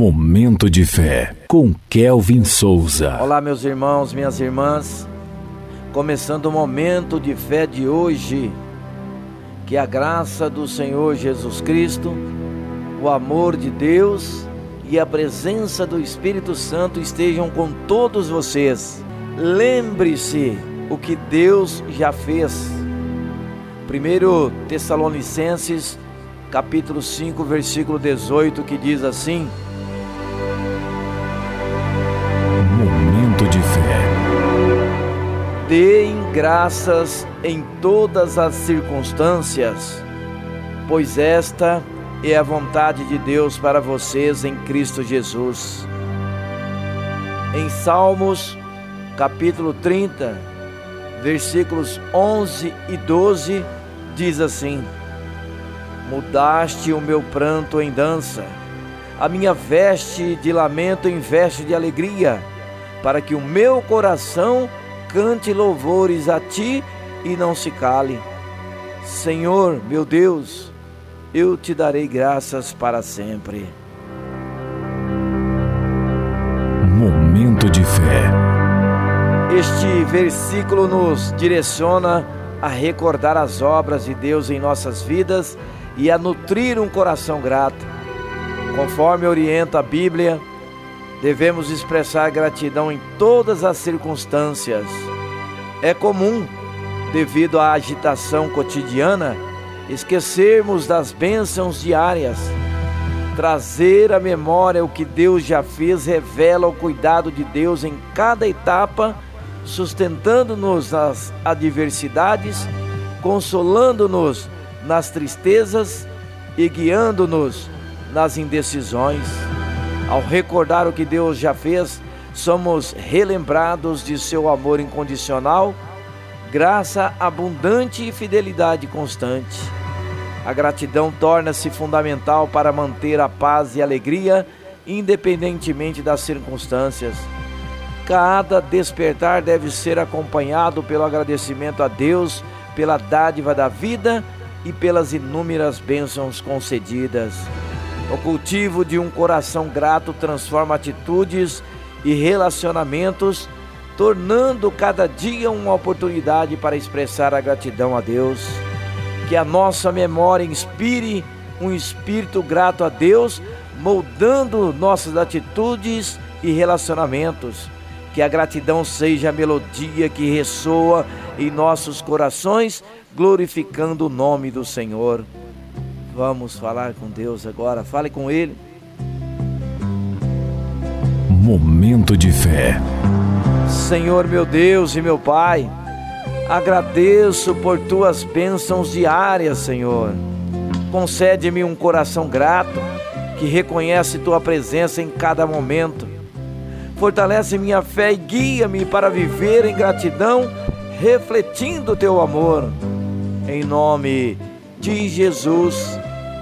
Momento de fé com Kelvin Souza. Olá, meus irmãos, minhas irmãs. Começando o momento de fé de hoje. Que a graça do Senhor Jesus Cristo, o amor de Deus e a presença do Espírito Santo estejam com todos vocês. Lembre-se o que Deus já fez. Primeiro Tessalonicenses, capítulo 5, versículo 18, que diz assim: Momento de fé. Deem graças em todas as circunstâncias, pois esta é a vontade de Deus para vocês em Cristo Jesus. Em Salmos, capítulo 30, versículos 11 e 12, diz assim: Mudaste o meu pranto em dança, a minha veste de lamento em veste de alegria, para que o meu coração cante louvores a ti e não se cale. Senhor, meu Deus, eu te darei graças para sempre. Momento de fé. Este versículo nos direciona a recordar as obras de Deus em nossas vidas e a nutrir um coração grato. Conforme orienta a Bíblia, devemos expressar gratidão em todas as circunstâncias. É comum, devido à agitação cotidiana, esquecermos das bênçãos diárias. Trazer à memória o que Deus já fez revela o cuidado de Deus em cada etapa, sustentando-nos nas adversidades, consolando-nos nas tristezas e guiando-nos nas indecisões. Ao recordar o que Deus já fez, somos relembrados de seu amor incondicional, graça abundante e fidelidade constante. A gratidão torna-se fundamental para manter a paz e alegria, independentemente das circunstâncias. Cada despertar deve ser acompanhado pelo agradecimento a Deus pela dádiva da vida e pelas inúmeras bênçãos concedidas. O cultivo de um coração grato transforma atitudes e relacionamentos, tornando cada dia uma oportunidade para expressar a gratidão a Deus. Que a nossa memória inspire um espírito grato a Deus, moldando nossas atitudes e relacionamentos. Que a gratidão seja a melodia que ressoa em nossos corações, glorificando o nome do Senhor. Vamos falar com Deus agora, fale com Ele. Momento de fé. Senhor meu Deus e meu Pai, agradeço por tuas bênçãos diárias, Senhor. Concede-me um coração grato que reconhece tua presença em cada momento. Fortalece minha fé e guia-me para viver em gratidão, refletindo teu amor. Em nome de Jesus,